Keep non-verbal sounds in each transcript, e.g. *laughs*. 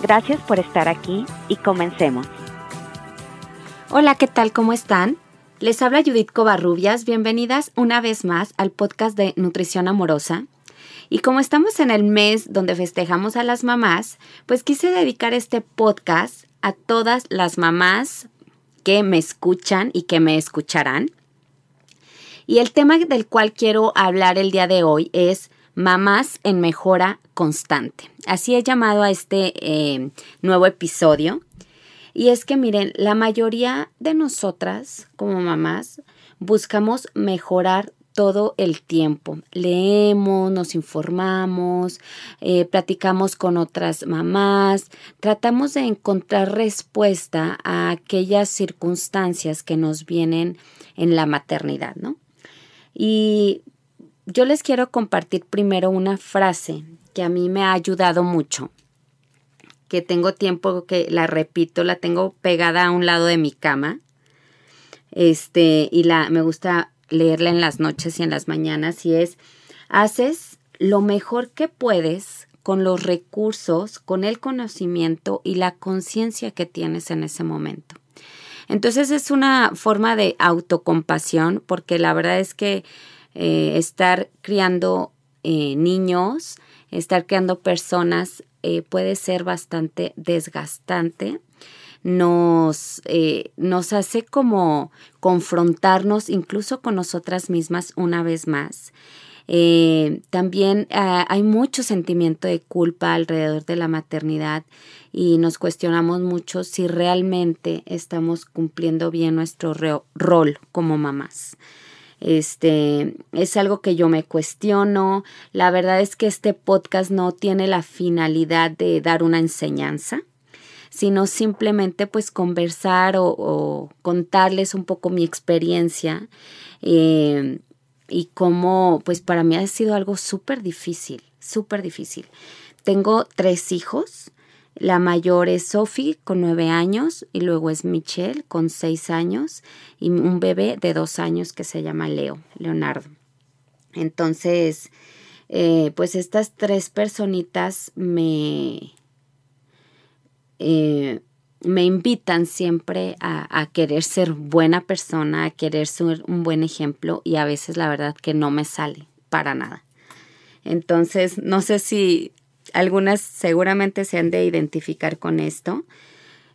Gracias por estar aquí y comencemos. Hola, ¿qué tal? ¿Cómo están? Les habla Judith Covarrubias. Bienvenidas una vez más al podcast de Nutrición Amorosa. Y como estamos en el mes donde festejamos a las mamás, pues quise dedicar este podcast a todas las mamás que me escuchan y que me escucharán. Y el tema del cual quiero hablar el día de hoy es mamás en mejora constante. Así he llamado a este eh, nuevo episodio. Y es que miren, la mayoría de nosotras como mamás buscamos mejorar todo el tiempo. Leemos, nos informamos, eh, platicamos con otras mamás, tratamos de encontrar respuesta a aquellas circunstancias que nos vienen en la maternidad, ¿no? Y yo les quiero compartir primero una frase que a mí me ha ayudado mucho, que tengo tiempo que la repito, la tengo pegada a un lado de mi cama. Este, y la me gusta leerla en las noches y en las mañanas y es haces lo mejor que puedes con los recursos, con el conocimiento y la conciencia que tienes en ese momento. Entonces es una forma de autocompasión porque la verdad es que eh, estar criando eh, niños estar creando personas eh, puede ser bastante desgastante. Nos, nos hace como confrontarnos incluso con nosotras mismas una vez más. También ah, hay mucho sentimiento de culpa alrededor de la maternidad y nos cuestionamos mucho si realmente estamos cumpliendo bien nuestro rol como mamás. Este es algo que yo me cuestiono. La verdad es que este podcast no tiene la finalidad de dar una enseñanza, sino simplemente pues conversar o, contarles un poco mi experiencia eh, y cómo pues para mí ha sido algo súper difícil, súper difícil. Tengo tres hijos. La mayor es Sophie con nueve años y luego es Michelle con seis años y un bebé de dos años que se llama Leo, Leonardo. Entonces, eh, pues estas tres personitas me, eh, me invitan siempre a, a, querer ser buena persona, a querer ser un buen ejemplo y a veces la verdad que no me sale para nada. Entonces, no sé si algunas seguramente se han de identificar con esto.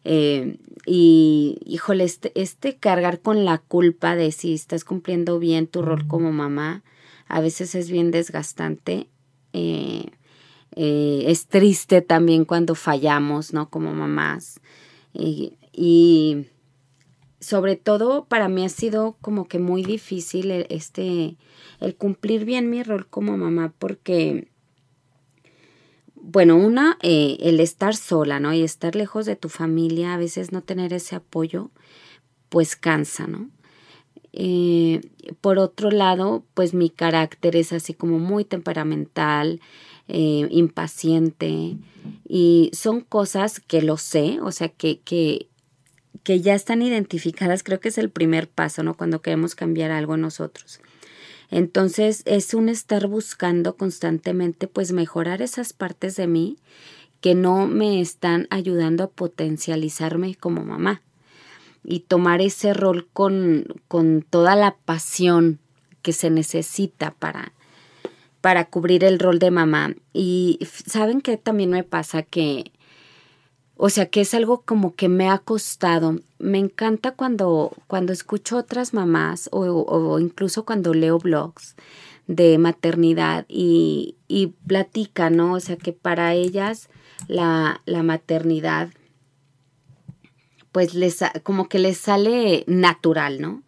Eh, y, híjole, este, este, cargar con la culpa de si estás cumpliendo bien tu rol como mamá, a veces es bien desgastante. Eh, eh, es triste también cuando fallamos, ¿no? Como mamás. y sobre todo para mí ha sido como que muy difícil este, el cumplir bien mi rol como mamá porque bueno, una, eh, el estar sola, ¿no? Y estar lejos de tu familia, a veces no tener ese apoyo, pues cansa, ¿no? Eh, por otro lado, pues mi carácter es así como muy temperamental, eh, impaciente, y son cosas que lo sé, o sea, que, que, que ya están identificadas, creo que es el primer paso, ¿no? Cuando queremos cambiar algo en nosotros. Entonces es un estar buscando constantemente pues mejorar esas partes de mí que no me están ayudando a potencializarme como mamá y tomar ese rol con, con toda la pasión que se necesita para, para cubrir el rol de mamá. Y saben que también me pasa que o sea que es algo como que me ha costado. Me encanta cuando, cuando escucho otras mamás o, incluso cuando leo blogs de maternidad y, y platican, ¿no? O sea que para ellas la, la maternidad pues les como que les sale natural, ¿no?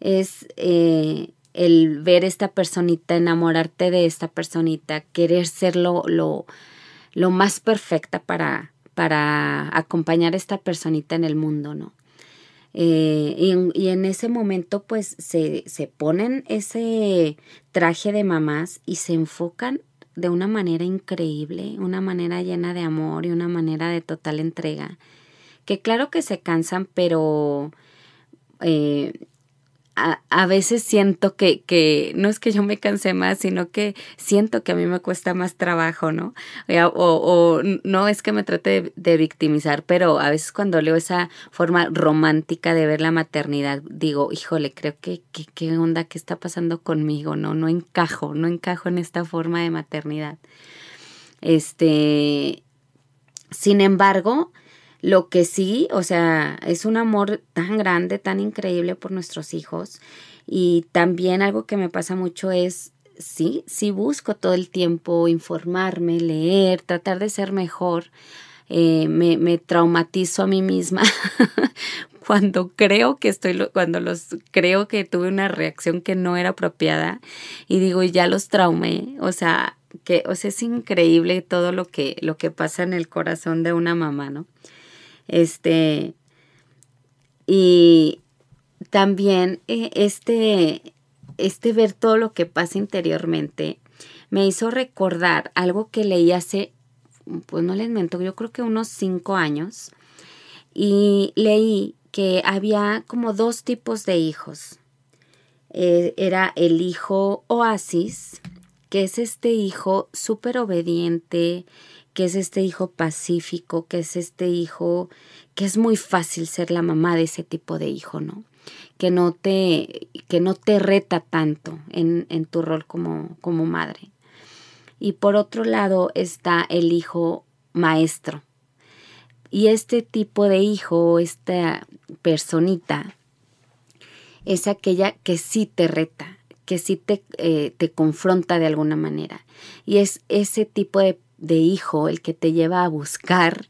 Es eh, el ver esta personita, enamorarte de esta personita, querer ser lo, lo, lo más perfecta para, para acompañar a esta personita en el mundo, ¿no? Eh, y, en, ese momento pues se, se ponen ese traje de mamás y se enfocan de una manera increíble, una manera llena de amor y una manera de total entrega. Que claro que se cansan, pero eh, a, veces siento que, que no es que yo me canse más, sino que siento que a mí me cuesta más trabajo, ¿no? O, o no es que me trate de, victimizar, pero a veces cuando leo esa forma romántica de ver la maternidad, digo, híjole, creo que, que qué onda, qué está pasando conmigo, ¿no? No encajo, no encajo en esta forma de maternidad. Este, sin embargo, lo que sí, o sea, es un amor tan grande, tan increíble por nuestros hijos. Y también algo que me pasa mucho es, sí, sí busco todo el tiempo informarme, leer, tratar de ser mejor. Eh, me, me traumatizo a mí misma *laughs* cuando creo que estoy, cuando los creo que tuve una reacción que no era apropiada y digo, ya los traumé. O sea, que, o sea, es increíble todo lo que, lo que pasa en el corazón de una mamá, ¿no? Este, y también eh, este, este ver todo lo que pasa interiormente me hizo recordar algo que leí hace, pues no les miento, yo creo que unos cinco años, y leí que había como dos tipos de hijos. Eh, era el hijo oasis, que es este hijo súper obediente, que es este hijo pacífico, que es este hijo que es muy fácil ser la mamá de ese tipo de hijo, ¿no? Que no te, que no te reta tanto en, en tu rol como, como madre. Y por otro lado está el hijo maestro. Y este tipo de hijo, esta personita, es aquella que sí te reta, que sí te, eh, te confronta de alguna manera. Y es ese tipo de de hijo el que te lleva a buscar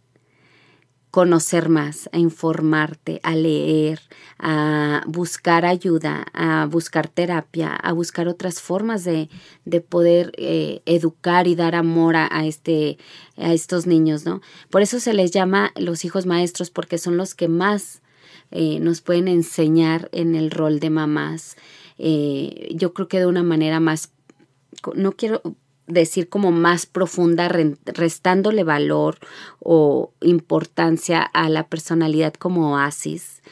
conocer más, a informarte, a leer, a buscar ayuda, a buscar terapia, a buscar otras formas de, de poder eh, educar y dar amor a, este, a estos niños, ¿no? Por eso se les llama los hijos maestros, porque son los que más eh, nos pueden enseñar en el rol de mamás. Eh, yo creo que de una manera más no quiero decir como más profunda, restándole valor o importancia a la personalidad como oasis.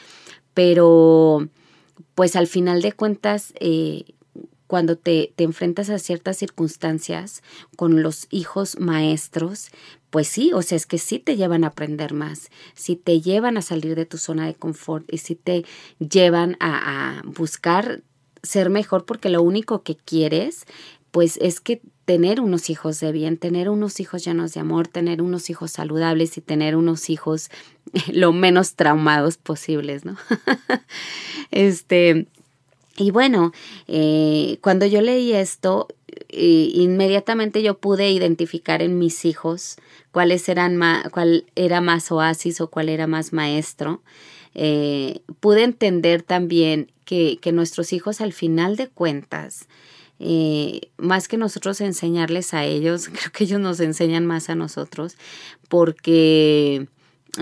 Pero, pues al final de cuentas, eh, cuando te, te, enfrentas a ciertas circunstancias con los hijos maestros, pues sí, o sea, es que sí te llevan a aprender más, sí te llevan a salir de tu zona de confort y sí te llevan a, a buscar ser mejor porque lo único que quieres pues es que tener unos hijos de bien, tener unos hijos llenos de amor, tener unos hijos saludables y tener unos hijos *laughs* lo menos traumados posibles, ¿no? *laughs* este, y bueno, eh, cuando yo leí esto, eh, inmediatamente yo pude identificar en mis hijos cuáles eran cuál era más oasis o cuál era más maestro. Eh, pude entender también que nuestros hijos al final de cuentas más que nosotros enseñarles a ellos, *laughs* creo que ellos nos enseñan más a nosotros porque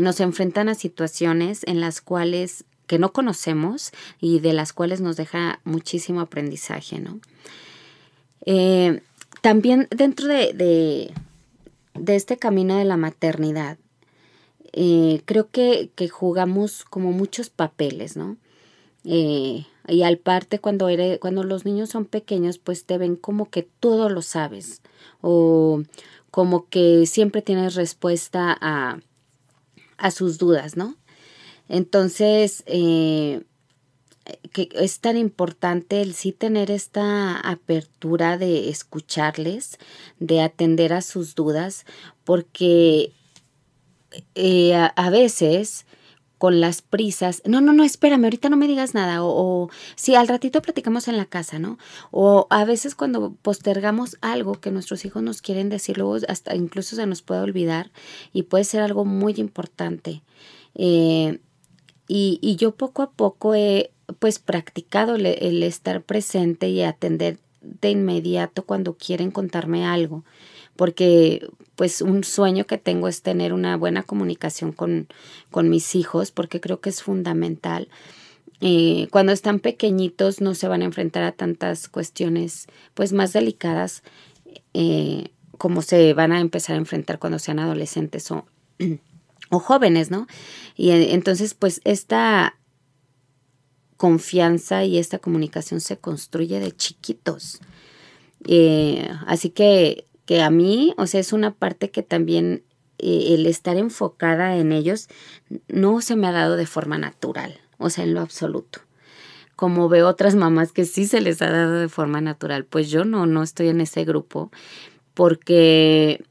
nos enfrentan a situaciones en las cuales que no conocemos y de las cuales nos deja muchísimo aprendizaje, ¿no? Eh, también dentro de, de, de, este camino de la maternidad, eh, creo que, que, jugamos como muchos papeles, ¿no? Eh, y al parte cuando, eres, cuando los niños son pequeños, pues te ven como que todo lo sabes o como que siempre tienes respuesta a, a sus dudas, ¿no? Entonces, eh, que es tan importante el sí tener esta apertura de escucharles, de atender a sus dudas, porque eh, a, veces con las prisas, no, no, no, espérame, ahorita no me digas nada, o, o sí, al ratito platicamos en la casa, ¿no? O a veces cuando postergamos algo que nuestros hijos nos quieren decir, luego hasta incluso se nos puede olvidar y puede ser algo muy importante. Eh, y, y, yo poco a poco he pues practicado el estar presente y atender de inmediato cuando quieren contarme algo porque pues un sueño que tengo es tener una buena comunicación con, con mis hijos, porque creo que es fundamental. Eh, cuando están pequeñitos no se van a enfrentar a tantas cuestiones pues más delicadas eh, como se van a empezar a enfrentar cuando sean adolescentes o, *clears throat* o jóvenes, ¿no? Y entonces pues esta confianza y esta comunicación se construye de chiquitos. Eh, así que, que a mí, o sea, es una parte que también eh, el estar enfocada en ellos no se me ha dado de forma natural, o sea, en lo absoluto. Como veo otras mamás que sí se les ha dado de forma natural, pues yo no, no estoy en ese grupo porque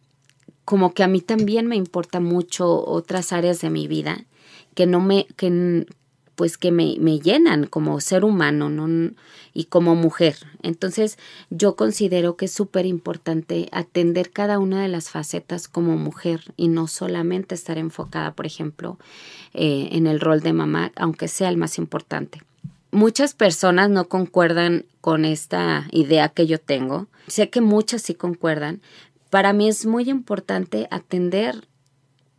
como que a mí también me importa mucho otras áreas de mi vida que no me, que, pues que me, me llenan como ser humano ¿no? y como mujer. Entonces yo considero que es súper importante atender cada una de las facetas como mujer y no solamente estar enfocada, por ejemplo, eh, en el rol de mamá, aunque sea el más importante. Muchas personas no concuerdan con esta idea que yo tengo. Sé que muchas sí concuerdan. Para mí es muy importante atender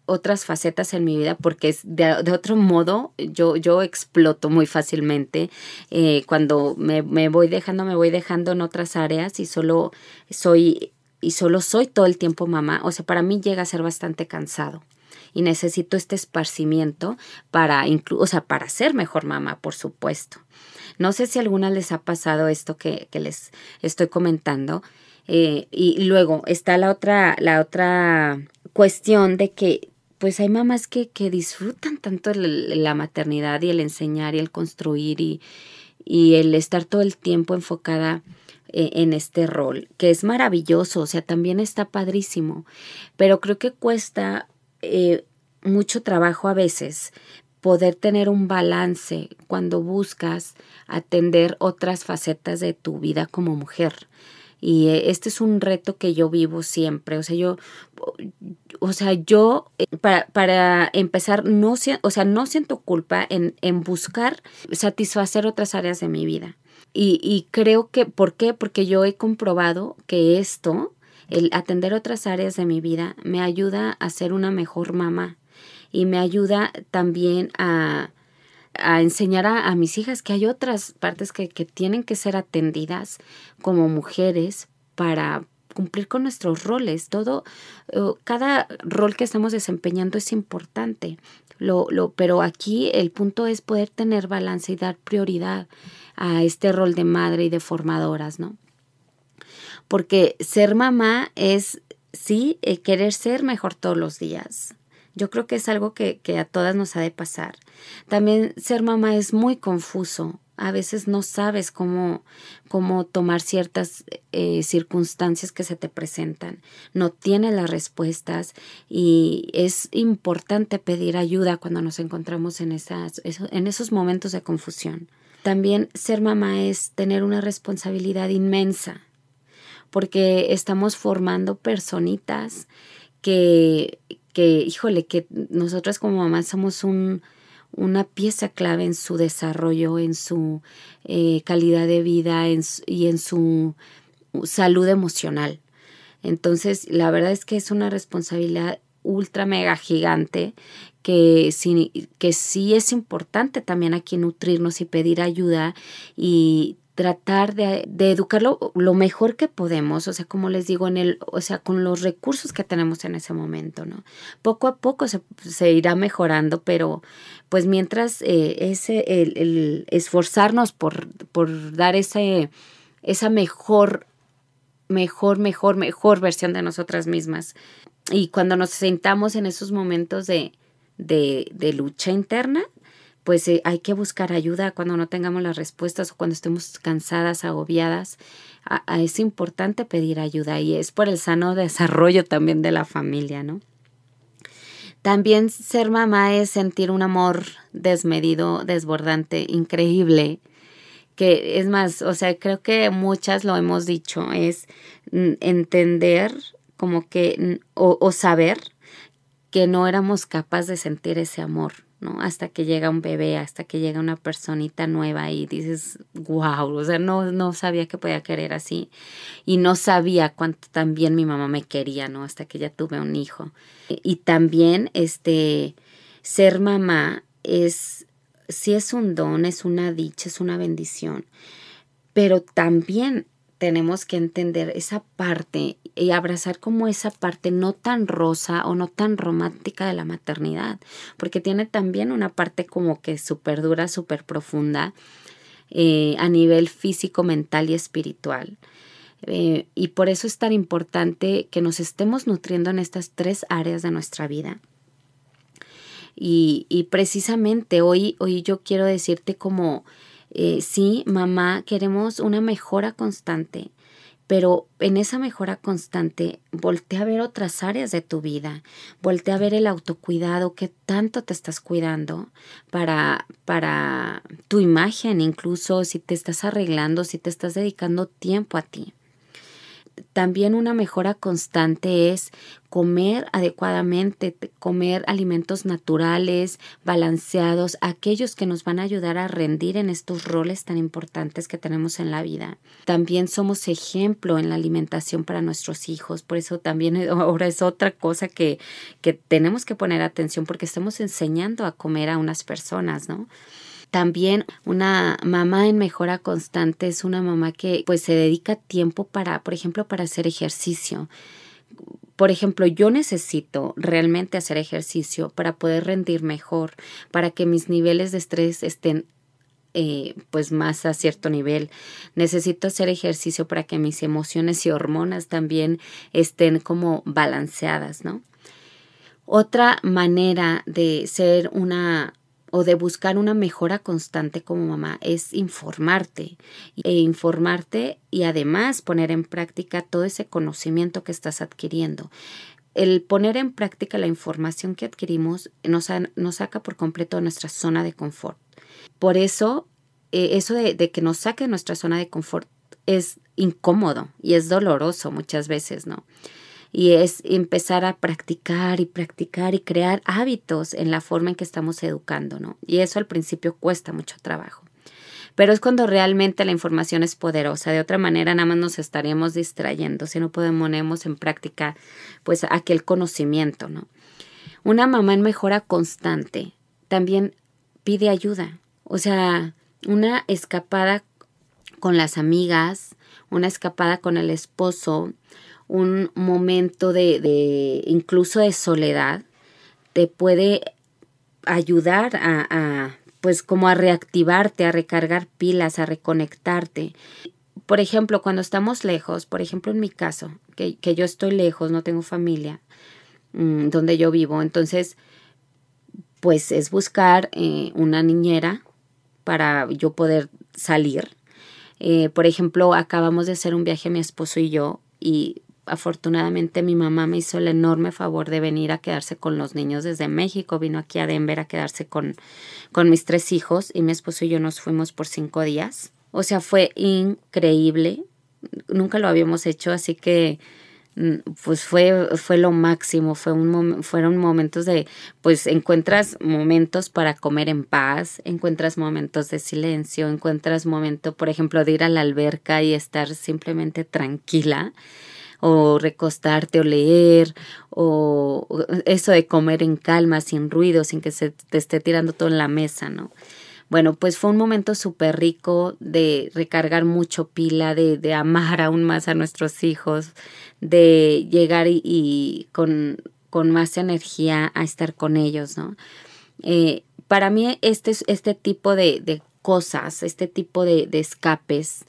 otras facetas en mi vida porque es de, otro modo yo, yo exploto muy fácilmente eh, cuando me, me, voy dejando, me voy dejando en otras áreas y solo soy y solo soy todo el tiempo mamá. O sea, para mí llega a ser bastante cansado y necesito este esparcimiento para o sea, para ser mejor mamá, por supuesto. No sé si a alguna les ha pasado esto que, que les estoy comentando. Eh, y luego está la otra, la otra cuestión de que pues hay mamás que, que disfrutan tanto la maternidad y el enseñar y el construir y, y el estar todo el tiempo enfocada eh, en este rol, que es maravilloso, o sea, también está padrísimo, pero creo que cuesta eh, mucho trabajo a veces poder tener un balance cuando buscas atender otras facetas de tu vida como mujer. Y eh, este es un reto que yo vivo siempre. O sea, yo, o sea, yo eh, para, para empezar, no, o sea, no siento culpa en, en buscar satisfacer otras áreas de mi vida. Y, y creo que, ¿por qué? Porque yo he comprobado que esto, el atender otras áreas de mi vida, me ayuda a ser una mejor mamá y me ayuda también a, a enseñar a, mis hijas que hay otras partes que, que tienen que ser atendidas como mujeres para cumplir con nuestros roles. Todo, eh, cada rol que estamos desempeñando es importante. Lo, lo, pero aquí el punto es poder tener balance y dar prioridad a este rol de madre y de formadoras, ¿no? Porque ser mamá es, sí, eh, querer ser mejor todos los días, yo creo que es algo que, a todas nos ha de pasar. También ser mamá es muy confuso. A veces no sabes cómo, cómo tomar ciertas eh, circunstancias que se te presentan. No tienes las respuestas y es importante pedir ayuda cuando nos encontramos en, esas, en esos momentos de confusión. También ser mamá es tener una responsabilidad inmensa porque estamos formando personitas que, que, híjole, que nosotras como mamás somos un, una pieza clave en su desarrollo, en su eh, calidad de vida y en su salud emocional. Entonces, la verdad es que es una responsabilidad ultra mega gigante que sí, que sí es importante también aquí nutrirnos y pedir ayuda y tratar de, educarlo lo mejor que podemos, o sea, como les digo, en el, o sea, con los recursos que tenemos en ese momento, ¿no? Poco a poco se, irá mejorando, pero pues mientras eh, ese, el, esforzarnos por, por dar ese, esa mejor, mejor, mejor, mejor versión de nosotras mismas. Y cuando nos sentamos en esos momentos de, de lucha interna, pues eh, hay que buscar ayuda cuando no tengamos las respuestas o cuando estemos cansadas, agobiadas. es importante pedir ayuda y es por el sano *laughs* desarrollo también de la familia, ¿no? También ser mamá es sentir un amor desmedido, desbordante, increíble, que es más, o sea, creo que muchas lo hemos dicho, es entender como que, o, o saber que no éramos capaces de sentir ese amor ¿no? Hasta que llega un bebé, hasta que llega una personita nueva y dices, wow, o sea, no, no sabía que podía querer así y no sabía cuánto también mi mamá me quería, ¿no? Hasta que ya tuve un hijo. Y también, este, ser mamá es, sí es un don, es una dicha, es una bendición, pero también tenemos que entender esa parte y abrazar como esa parte no tan rosa o no tan romántica de la maternidad, porque tiene también una parte como que súper dura, súper profunda eh, a nivel físico, mental y espiritual. Eh, y por eso es tan importante que nos estemos nutriendo en estas tres áreas de nuestra vida. Y, y precisamente hoy, hoy yo quiero decirte como eh, sí, mamá, queremos una mejora constante, pero en esa mejora constante, voltea a ver otras áreas de tu vida, voltea a ver el autocuidado, que tanto te estás cuidando para, para tu imagen, incluso si te estás arreglando, si te estás dedicando tiempo a ti también una mejora constante es comer adecuadamente, comer alimentos naturales, balanceados, aquellos que nos van a ayudar a rendir en estos roles tan importantes que tenemos en la vida. También somos ejemplo en la alimentación para nuestros hijos, por eso también *laughs* ahora es otra cosa que, que tenemos que poner atención porque estamos enseñando a comer a unas personas, ¿no? También una mamá en mejora constante es una mamá que pues se dedica tiempo para, por ejemplo, para hacer ejercicio. Por ejemplo, yo necesito realmente hacer ejercicio para poder rendir mejor, para que mis niveles de estrés estén eh, pues más a cierto nivel. Necesito hacer ejercicio para que mis emociones y hormonas también estén como balanceadas, ¿no? Otra manera de ser una o de buscar una mejora constante como mamá es informarte e informarte y además poner en práctica todo ese conocimiento que estás adquiriendo. El poner en práctica la información que adquirimos nos, nos saca por completo de nuestra zona de confort. Por eso, eh, eso de, de que nos saque de nuestra zona de confort es incómodo y es doloroso muchas veces, ¿no? Y es empezar a practicar y practicar y crear hábitos en la forma en que estamos educando, ¿no? Y eso al principio cuesta mucho trabajo. Pero es cuando realmente la información es poderosa. De otra manera, nada más nos estaríamos distrayendo si no ponemos en práctica, pues, aquel conocimiento, ¿no? Una mamá en mejora constante también pide ayuda. O sea, una escapada con las amigas, una escapada con el esposo, un momento de, de incluso de soledad, te puede ayudar a, a, pues como a reactivarte, a recargar pilas, a reconectarte. Por ejemplo, cuando estamos lejos, por ejemplo en mi caso, que, que yo estoy lejos, no tengo familia mmm, donde yo vivo, entonces, pues es buscar eh, una niñera para yo poder salir. Eh, por ejemplo, acabamos de hacer un viaje mi esposo y yo y afortunadamente mi mamá me hizo el enorme favor de venir a quedarse con los niños desde México, vino aquí a Denver a quedarse con, con mis tres hijos y mi esposo y yo nos fuimos por cinco días. O sea, fue increíble, nunca lo habíamos hecho, así que mm, pues fue, fue lo máximo, fue un fueron momentos de, pues encuentras momentos para comer en paz, encuentras momentos de silencio, encuentras momento, por ejemplo, de ir a la alberca y estar simplemente tranquila o recostarte o leer o eso de comer en calma, sin ruido, sin que se te esté tirando todo en la mesa, ¿no? Bueno, pues fue un momento súper rico de recargar mucho pila, de, de, amar *laughs* aún más a nuestros hijos, de llegar y, con, con, más energía a estar con ellos, ¿no? Eh, para mí este, este tipo de, cosas, este tipo de, escapes,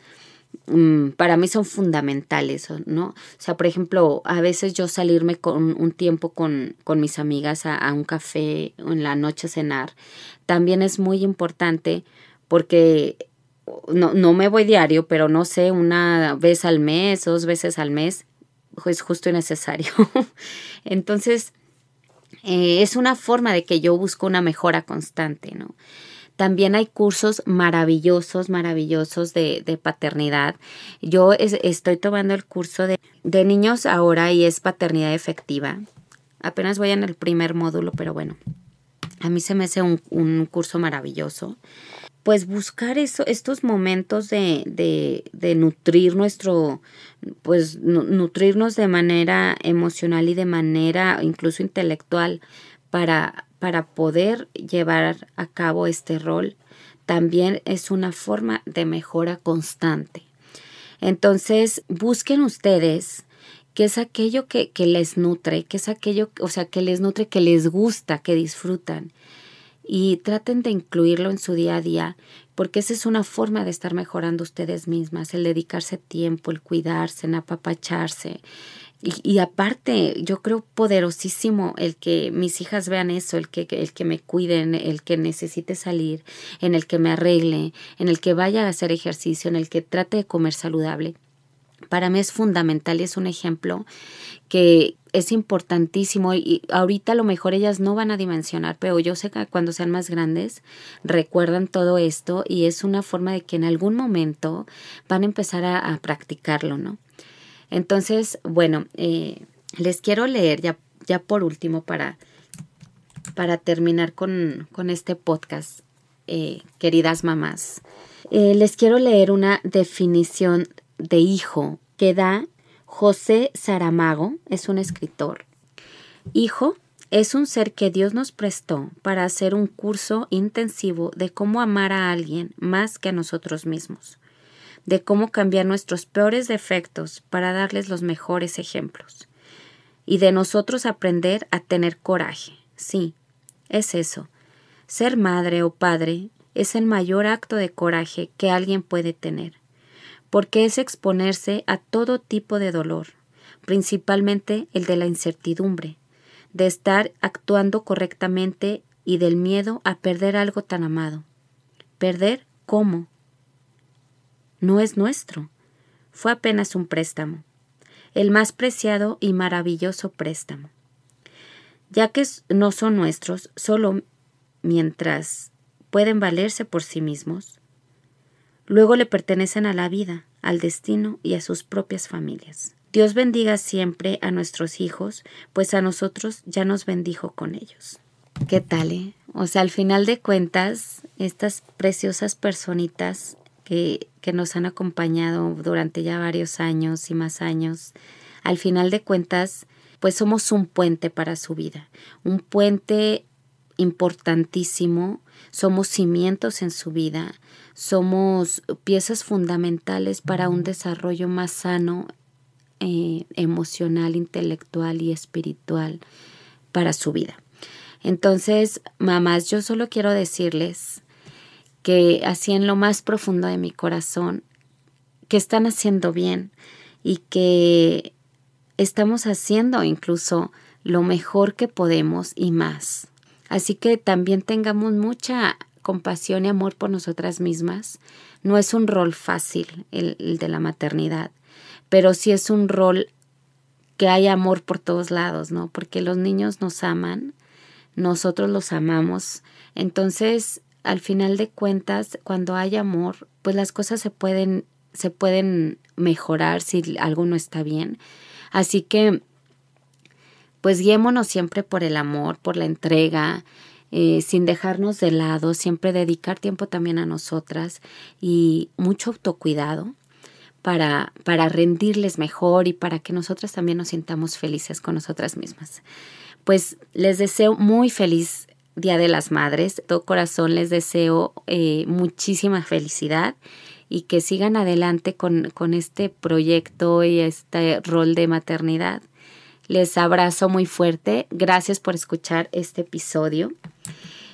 para mí son fundamentales, ¿no? O sea, por ejemplo, a veces yo salirme con un tiempo con, con mis amigas a, un café en la noche a cenar, también es muy importante porque no, no me voy diario, pero no sé, una vez al mes, dos veces al mes, es justo y necesario. *laughs* Entonces, eh, es una forma de que yo busco una mejora constante, ¿no? También hay cursos maravillosos, maravillosos de, paternidad. Yo estoy tomando el curso de, niños ahora y es paternidad efectiva. Apenas voy en el primer módulo, pero bueno. A mí se me hace un, curso maravilloso pues buscar estos momentos de, de nutrir nuestro, pues nutrirnos de manera emocional y de manera incluso intelectual para, para poder llevar a cabo este rol, también es una forma de mejora constante. Entonces, busquen ustedes qué es aquello que, les nutre, qué es aquello, o sea, que les nutre, que les gusta, que disfrutan y traten de incluirlo en su día a día, porque esa es una forma de estar mejorando ustedes mismas, el dedicarse tiempo, el cuidarse, el apapacharse. Y, aparte, yo creo poderosísimo el que mis hijas vean eso, el que, el que me cuiden, el que necesite salir, en el que me arregle, en el que vaya a hacer ejercicio, en el que trate de comer saludable. Para mí es fundamental y es un ejemplo que es importantísimo y ahorita a lo mejor ellas no van a dimensionar, pero yo sé que cuando sean más grandes recuerdan todo esto y es una forma de que en algún momento van a empezar a, practicarlo, ¿no? Entonces, bueno, eh, les quiero leer ya, ya por último para, para terminar con, con este podcast, eh, queridas mamás. Eh, les quiero leer una definición de hijo que da José Saramago, es un escritor. Hijo es un ser que Dios nos prestó para hacer un curso intensivo de cómo amar a alguien más que a nosotros mismos, de cómo cambiar nuestros peores defectos para darles los mejores ejemplos, y de nosotros aprender a tener coraje. Sí, es eso. Ser madre o padre es el mayor acto de coraje que alguien puede tener porque es exponerse a todo tipo de dolor, principalmente el de la incertidumbre, de estar actuando correctamente y del miedo a perder algo tan amado. ¿Perder cómo? No es nuestro. Fue apenas un préstamo, el más preciado y maravilloso préstamo. Ya que no son nuestros solo mientras pueden valerse por sí mismos, Luego le pertenecen a la vida, al destino y a sus propias familias. Dios bendiga siempre a nuestros hijos, pues a nosotros ya nos bendijo con ellos. ¿Qué tal? Eh? O sea, al final de cuentas, estas preciosas personitas que, que nos han acompañado durante ya varios años y más años, al final de cuentas, pues somos un puente para su vida, un puente importantísimo, somos cimientos en su vida, somos piezas fundamentales para un desarrollo más sano, eh, emocional, intelectual y espiritual para su vida. Entonces, mamás, yo solo quiero decirles que así en lo más profundo de mi corazón, que están haciendo bien y que estamos haciendo incluso lo mejor que podemos y más. Así que también tengamos mucha compasión y amor por nosotras mismas. No es un rol fácil el, de la maternidad, pero sí es un rol que hay amor por todos lados, ¿no? Porque los niños nos aman, nosotros los amamos. Entonces, al final de cuentas, cuando hay amor, pues las cosas se pueden, se pueden mejorar si algo no está bien. Así que, pues guiémonos siempre por el amor, por la entrega, eh, sin dejarnos de lado, siempre dedicar tiempo también a nosotras y mucho autocuidado para, para rendirles mejor y para que nosotras también nos sintamos felices con nosotras mismas. Pues les deseo muy feliz Día de las Madres. De todo corazón les deseo eh, muchísima felicidad y que sigan adelante con, con este proyecto y este rol de maternidad. Les abrazo muy fuerte. Gracias por escuchar este episodio.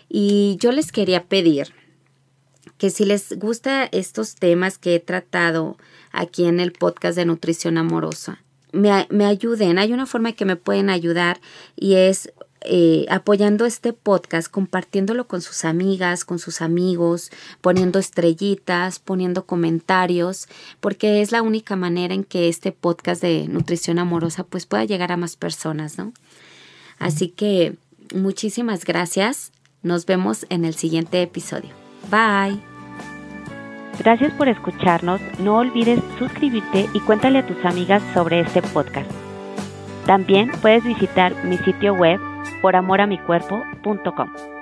Y yo les quería pedir que si les gusta estos temas que he tratado aquí en el podcast de Nutrición Amorosa, me, me ayuden. Hay una forma que me pueden ayudar y es eh, apoyando este podcast, compartiéndolo con sus amigas, con sus amigos, poniendo estrellitas, poniendo comentarios, porque es la única manera en que este podcast de nutrición amorosa pues pueda llegar a más personas, ¿no? Así que muchísimas gracias. Nos vemos en el siguiente episodio. Bye. Gracias por escucharnos. No olvides suscribirte y cuéntale a tus amigas sobre este podcast. También puedes visitar mi sitio web poramoramicuerpo.com.